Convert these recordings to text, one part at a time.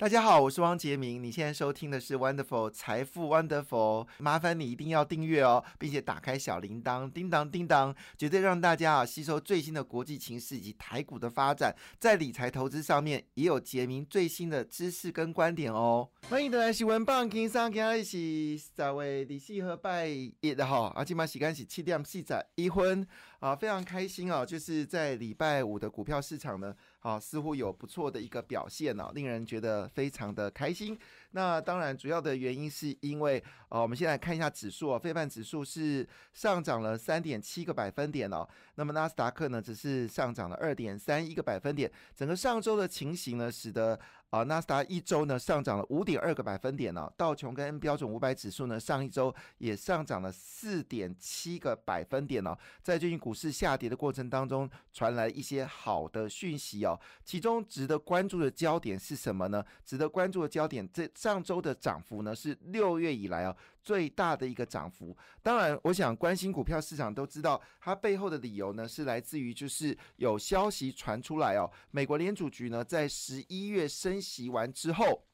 大家好，我是汪杰明。你现在收听的是 Wonderful 财富 Wonderful，麻烦你一定要订阅哦，并且打开小铃铛，叮当叮当，绝对让大家啊吸收最新的国际情势以及台股的发展，在理财投资上面也有杰明最新的知识跟观点哦。欢迎大家喜欢棒听上今日是十位第四和拜一的哈，啊，今晚时间是七点四十一分啊，非常开心哦，就是在礼拜五的股票市场呢。好，似乎有不错的一个表现呢，令人觉得非常的开心。那当然，主要的原因是因为，呃，我们先来看一下指数哦，非半指数是上涨了三点七个百分点哦。那么纳斯达克呢，只是上涨了二点三一个百分点。整个上周的情形呢，使得啊，纳斯达一周呢上涨了五点二个百分点呢。道琼跟标准五百指数呢，上一周也上涨了四点七个百分点呢。在最近股市下跌的过程当中，传来一些好的讯息哦。其中值得关注的焦点是什么呢？值得关注的焦点，这上周的涨幅呢是六月以来啊最大的一个涨幅。当然，我想关心股票市场都知道，它背后的理由呢是来自于就是有消息传出来哦，美国联储局呢在十一月升息完之后。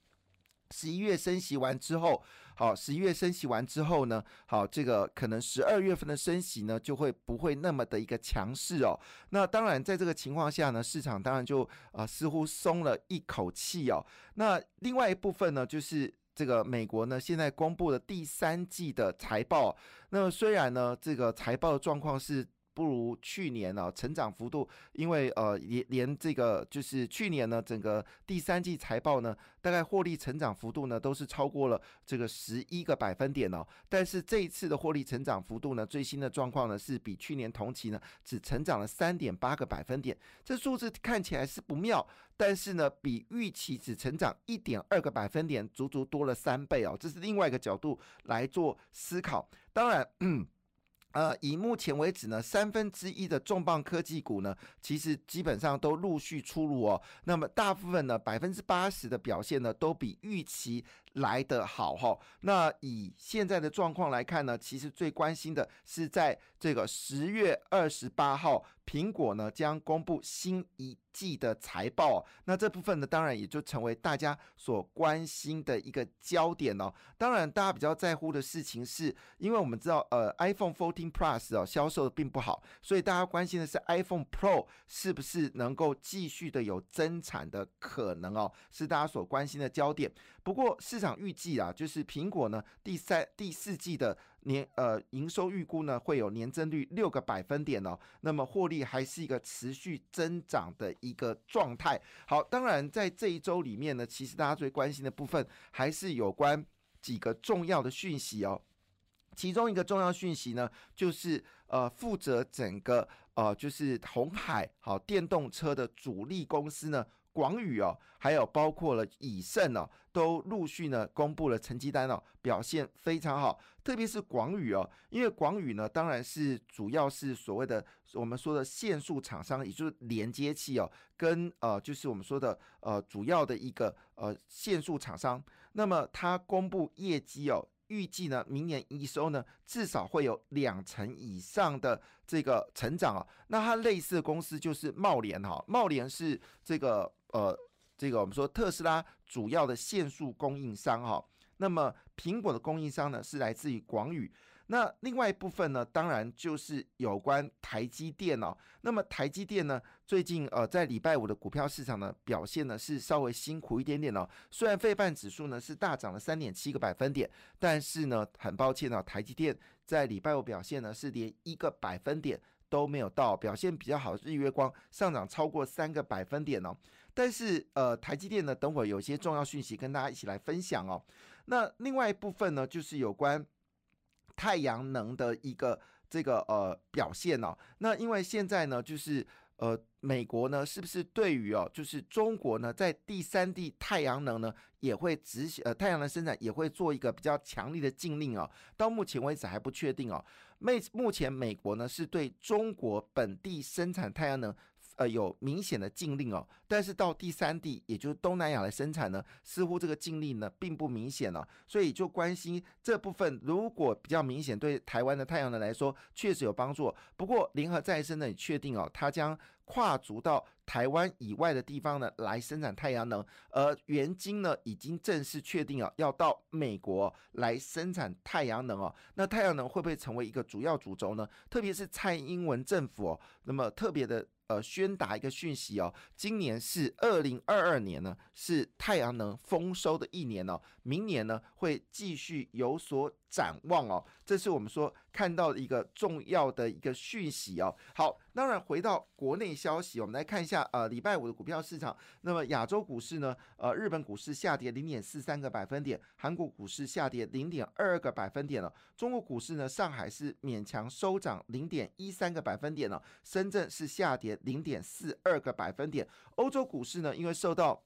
十一月升息完之后，好，十一月升息完之后呢，好，这个可能十二月份的升息呢，就会不会那么的一个强势哦。那当然，在这个情况下呢，市场当然就啊似乎松了一口气哦。那另外一部分呢，就是这个美国呢现在公布的第三季的财报。那么虽然呢，这个财报的状况是。不如去年呢，成长幅度，因为呃，连连这个就是去年呢，整个第三季财报呢，大概获利成长幅度呢，都是超过了这个十一个百分点哦。但是这一次的获利成长幅度呢，最新的状况呢，是比去年同期呢，只成长了三点八个百分点。这数字看起来是不妙，但是呢，比预期只成长一点二个百分点，足足多了三倍哦。这是另外一个角度来做思考。当然。嗯呃，以目前为止呢，三分之一的重磅科技股呢，其实基本上都陆续出炉哦。那么大部分呢，百分之八十的表现呢，都比预期来得好哈。那以现在的状况来看呢，其实最关心的是在这个十月二十八号，苹果呢将公布新一。季的财报，那这部分呢，当然也就成为大家所关心的一个焦点哦。当然，大家比较在乎的事情是，因为我们知道，呃，iPhone 14 Plus 哦销售的并不好，所以大家关心的是 iPhone Pro 是不是能够继续的有增产的可能哦，是大家所关心的焦点。不过市场预计啊，就是苹果呢第三、第四季的。年呃营收预估呢会有年增率六个百分点哦，那么获利还是一个持续增长的一个状态。好，当然在这一周里面呢，其实大家最关心的部分还是有关几个重要的讯息哦。其中一个重要讯息呢，就是呃负责整个呃就是红海好电动车的主力公司呢。广宇哦，还有包括了以盛哦，都陆续呢公布了成绩单哦，表现非常好。特别是广宇哦，因为广宇呢，当然是主要是所谓的我们说的线束厂商，也就是连接器哦，跟呃就是我们说的呃主要的一个呃线束厂商。那么它公布业绩哦。预计呢，明年营收呢至少会有两成以上的这个成长啊。那它类似的公司就是茂联哈，茂联是这个呃这个我们说特斯拉主要的线束供应商哈。那么苹果的供应商呢是来自于广宇。那另外一部分呢，当然就是有关台积电哦。那么台积电呢，最近呃在礼拜五的股票市场呢表现呢是稍微辛苦一点点哦。虽然费半指数呢是大涨了三点七个百分点，但是呢很抱歉啊，台积电在礼拜五表现呢是连一个百分点都没有到。表现比较好日月光上涨超过三个百分点哦。但是呃台积电呢，等会有些重要讯息跟大家一起来分享哦。那另外一部分呢，就是有关。太阳能的一个这个呃表现哦，那因为现在呢，就是呃美国呢，是不是对于哦，就是中国呢，在第三地太阳能呢，也会执行呃太阳能生产也会做一个比较强力的禁令哦，到目前为止还不确定哦。目目前美国呢是对中国本地生产太阳能呃有明显的禁令哦，但是到第三地，也就是东南亚来生产呢，似乎这个禁令呢并不明显了，所以就关心这部分，如果比较明显，对台湾的太阳能来说确实有帮助。不过联合再生呢也确定哦，它将跨足到台湾以外的地方呢来生产太阳能，而元晶呢已经正式确定啊要到美国来生产太阳能哦。那太阳能会不会成为一个主要主轴呢？特别是蔡英文政府哦，那么特别的。呃，宣达一个讯息哦，今年是二零二二年呢，是太阳能丰收的一年哦，明年呢会继续有所展望哦，这是我们说看到的一个重要的一个讯息哦。好，当然回到国内消息，我们来看一下呃，礼拜五的股票市场，那么亚洲股市呢，呃，日本股市下跌零点四三个百分点，韩国股市下跌零点二个百分点了，中国股市呢，上海是勉强收涨零点一三个百分点了，深圳是下跌。零点四二个百分点，欧洲股市呢，因为受到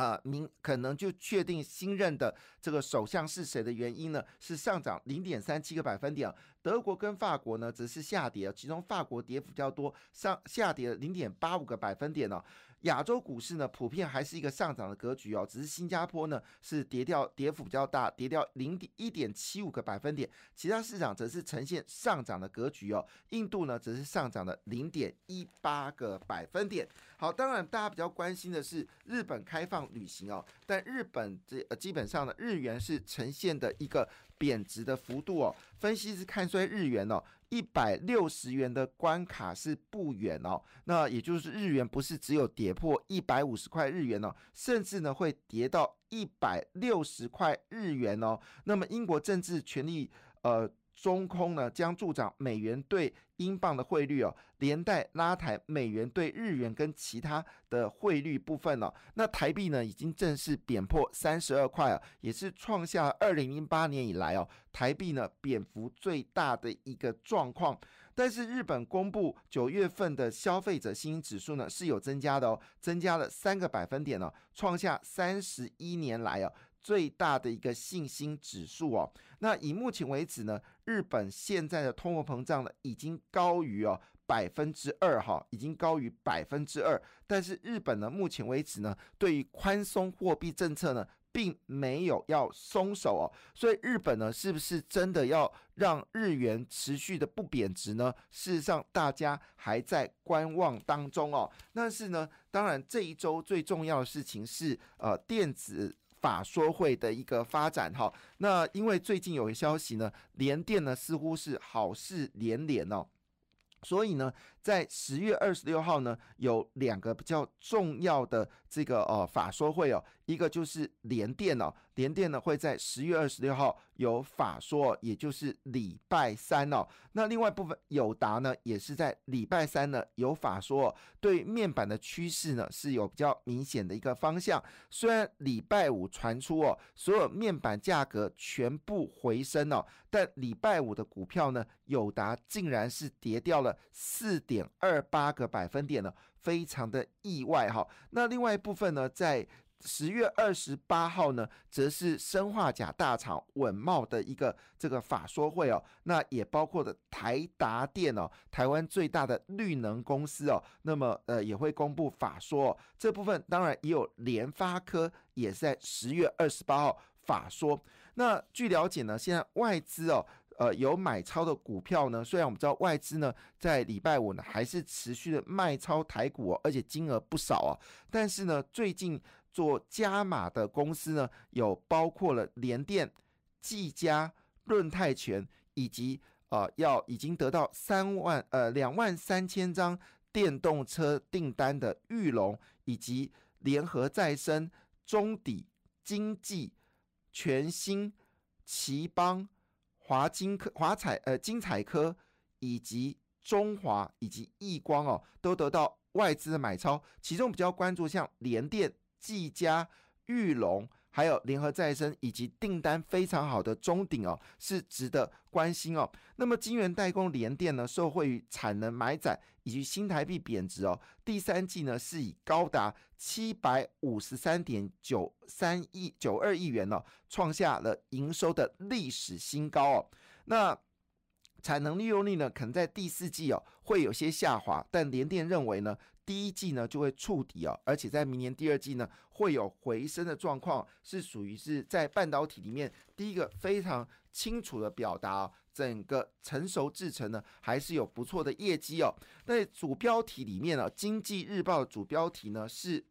啊，明可能就确定新任的这个首相是谁的原因呢，是上涨零点三七个百分点。德国跟法国呢，则是下跌，其中法国跌幅较多，上下跌零点八五个百分点呢。亚洲股市呢，普遍还是一个上涨的格局哦，只是新加坡呢是跌掉，跌幅比较大，跌掉零点一点七五个百分点，其他市场则是呈现上涨的格局哦。印度呢，则是上涨了零点一八个百分点。好，当然大家比较关心的是日本开放旅行哦，但日本这基本上呢，日元是呈现的一个。贬值的幅度哦，分析是看衰日元哦，一百六十元的关卡是不远哦，那也就是日元不是只有跌破一百五十块日元哦，甚至呢会跌到一百六十块日元哦。那么英国政治权力呃。中空呢将助长美元对英镑的汇率哦，连带拉抬美元对日元跟其他的汇率部分哦。那台币呢已经正式贬破三十二块啊，也是创下二零零八年以来哦台币呢贬幅最大的一个状况。但是日本公布九月份的消费者信心指数呢是有增加的哦，增加了三个百分点哦，创下三十一年来哦。最大的一个信心指数哦，那以目前为止呢，日本现在的通货膨胀呢已经高于哦百分之二哈，已经高于百分之二。但是日本呢，目前为止呢，对于宽松货币政策呢，并没有要松手哦。所以日本呢，是不是真的要让日元持续的不贬值呢？事实上，大家还在观望当中哦。但是呢，当然这一周最重要的事情是呃电子。法说会的一个发展哈，那因为最近有个消息呢，联电呢似乎是好事连连哦。所以呢，在十月二十六号呢，有两个比较重要的这个呃法说会哦，一个就是联电哦，联电呢会在十月二十六号有法说，也就是礼拜三哦。那另外部分友达呢，也是在礼拜三呢有法说，对面板的趋势呢是有比较明显的一个方向。虽然礼拜五传出哦，所有面板价格全部回升哦，但礼拜五的股票呢，友达竟然是跌掉了。四点二八个百分点呢，非常的意外哈。那另外一部分呢，在十月二十八号呢，则是生化钾大厂稳茂的一个这个法说会哦。那也包括的台达电哦，台湾最大的绿能公司哦，那么呃也会公布法说。这部分当然也有联发科，也是在十月二十八号法说。那据了解呢，现在外资哦。呃，有买超的股票呢，虽然我们知道外资呢在礼拜五呢还是持续的卖超台股哦，而且金额不少啊，但是呢，最近做加码的公司呢，有包括了联电、技嘉、润泰全，以及啊要已经得到三万呃两万三千张电动车订单的玉龙，以及联合再生、中底、经济、全新、奇邦。华金科、华彩、呃金彩科以及中华以及易光哦，都得到外资的买超。其中比较关注像联电、技嘉、玉龙。还有联合再生以及订单非常好的中鼎哦，是值得关心哦。那么金圆代工联电呢，受惠于产能买载以及新台币贬值哦，第三季呢是以高达七百五十三点九三亿九二亿元哦，创下了营收的历史新高哦。那产能利用率呢，可能在第四季哦会有些下滑，但联电认为呢。第一季呢就会触底哦，而且在明年第二季呢会有回升的状况，是属于是在半导体里面第一个非常清楚的表达，哦整个成熟制程呢还是有不错的业绩哦。在主标题里面呢，《经济日报》的主标题呢是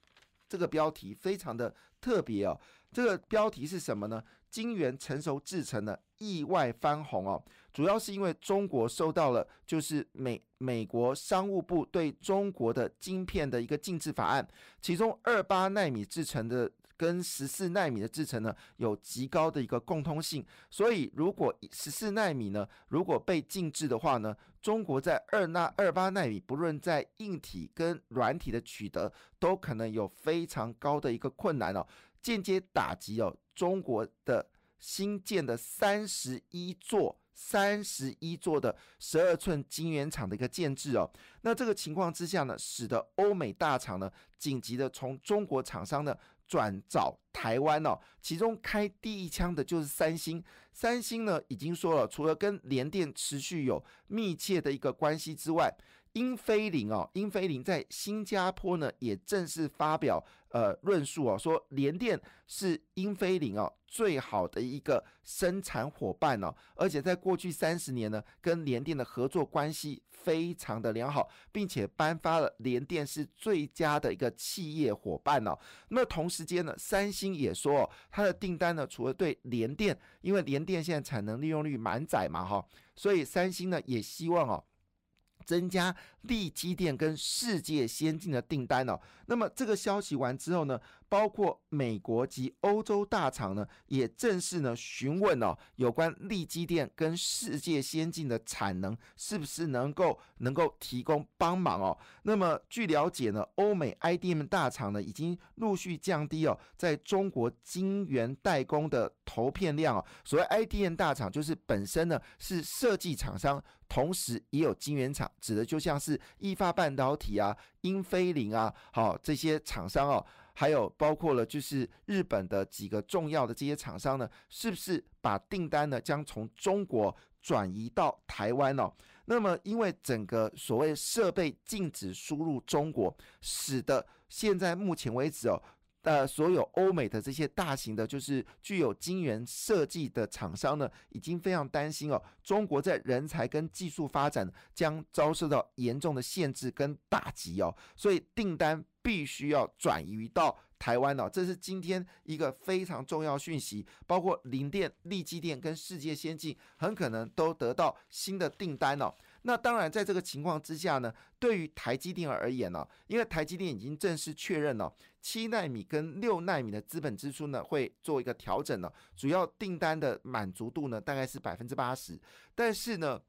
这个标题非常的特别哦，这个标题是什么呢？晶圆成熟制成的意外翻红哦，主要是因为中国受到了就是美美国商务部对中国的晶片的一个禁制法案，其中二八纳米制成的跟十四纳米的制成呢有极高的一个共通性，所以如果十四纳米呢如果被禁制的话呢，中国在二纳二八纳米不论在硬体跟软体的取得都可能有非常高的一个困难哦，间接打击哦。中国的新建的三十一座、三十一座的十二寸晶圆厂的一个建制哦，那这个情况之下呢，使得欧美大厂呢紧急的从中国厂商呢转找台湾哦，其中开第一枪的就是三星。三星呢已经说了，除了跟联电持续有密切的一个关系之外。英飞凌哦，英飞凌在新加坡呢也正式发表呃论述哦，说联电是英飞凌哦最好的一个生产伙伴哦，而且在过去三十年呢，跟联电的合作关系非常的良好，并且颁发了联电是最佳的一个企业伙伴哦。那么同时间呢，三星也说哦，它的订单呢除了对联电，因为联电现在产能利用率满载嘛哈，所以三星呢也希望哦。增加利基电跟世界先进的订单哦。那么这个消息完之后呢，包括美国及欧洲大厂呢，也正式呢询问哦，有关力基电跟世界先进的产能是不是能够能够提供帮忙哦。那么据了解呢，欧美 IDM 大厂呢已经陆续降低哦，在中国晶圆代工的投片量哦。所谓 IDM 大厂，就是本身呢是设计厂商。同时也有晶圆厂，指的就像是意发半导体啊、英飞凌啊，好这些厂商哦，还有包括了就是日本的几个重要的这些厂商呢，是不是把订单呢将从中国转移到台湾哦？那么因为整个所谓设备禁止输入中国，使得现在目前为止哦。呃，所有欧美的这些大型的，就是具有晶圆设计的厂商呢，已经非常担心哦，中国在人才跟技术发展将遭受到严重的限制跟打击哦，所以订单必须要转移到台湾哦，这是今天一个非常重要讯息，包括零电、力基电跟世界先进很可能都得到新的订单哦。那当然，在这个情况之下呢，对于台积电而言呢，因为台积电已经正式确认了七纳米跟六纳米的资本支出呢会做一个调整了，主要订单的满足度呢大概是百分之八十，但是呢，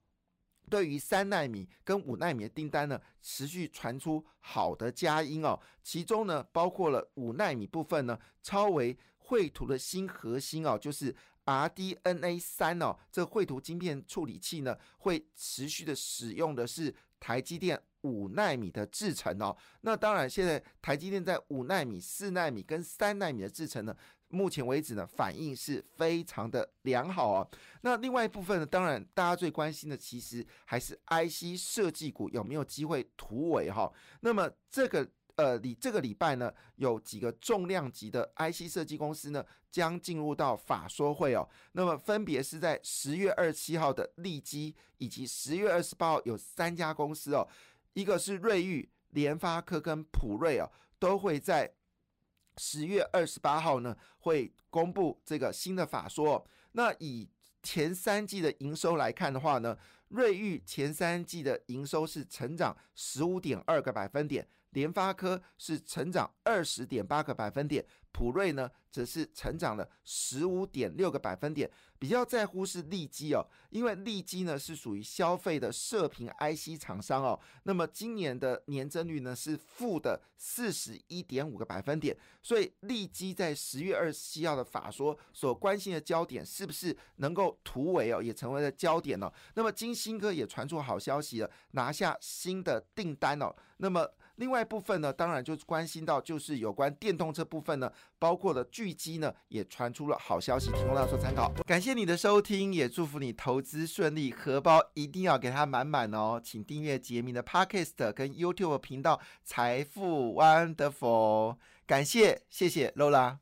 对于三纳米跟五纳米的订单呢，持续传出好的佳音哦，其中呢包括了五纳米部分呢，超为绘图的新核心哦，就是。RDNA 三哦，这绘图晶片处理器呢，会持续的使用的是台积电五纳米的制程哦。那当然，现在台积电在五纳米、四纳米跟三纳米的制程呢，目前为止呢，反应是非常的良好啊。那另外一部分呢，当然大家最关心的，其实还是 IC 设计股有没有机会突围哈。那么这个。呃，你这个礼拜呢，有几个重量级的 IC 设计公司呢，将进入到法说会哦。那么分别是在十月二十七号的利基，以及十月二十八号有三家公司哦，一个是瑞昱、联发科跟普瑞哦，都会在十月二十八号呢会公布这个新的法说。那以前三季的营收来看的话呢，瑞昱前三季的营收是成长十五点二个百分点。联发科是成长二十点八个百分点，普瑞呢则是成长了十五点六个百分点。比较在乎是利基哦，因为利基呢是属于消费的射频 IC 厂商哦。那么今年的年增率呢是负的四十一点五个百分点，所以利基在十月二十七号的法说所关心的焦点是不是能够突围哦，也成为了焦点哦。那么金星科也传出好消息了，拿下新的订单哦。那么另外一部分呢，当然就关心到就是有关电动车部分呢，包括了巨基呢，也传出了好消息，提供大家做参考。感谢你的收听，也祝福你投资顺利，荷包一定要给它满满哦。请订阅杰明的 Podcast 跟 YouTube 频道财富 Wonderful。感谢，谢谢 Lola。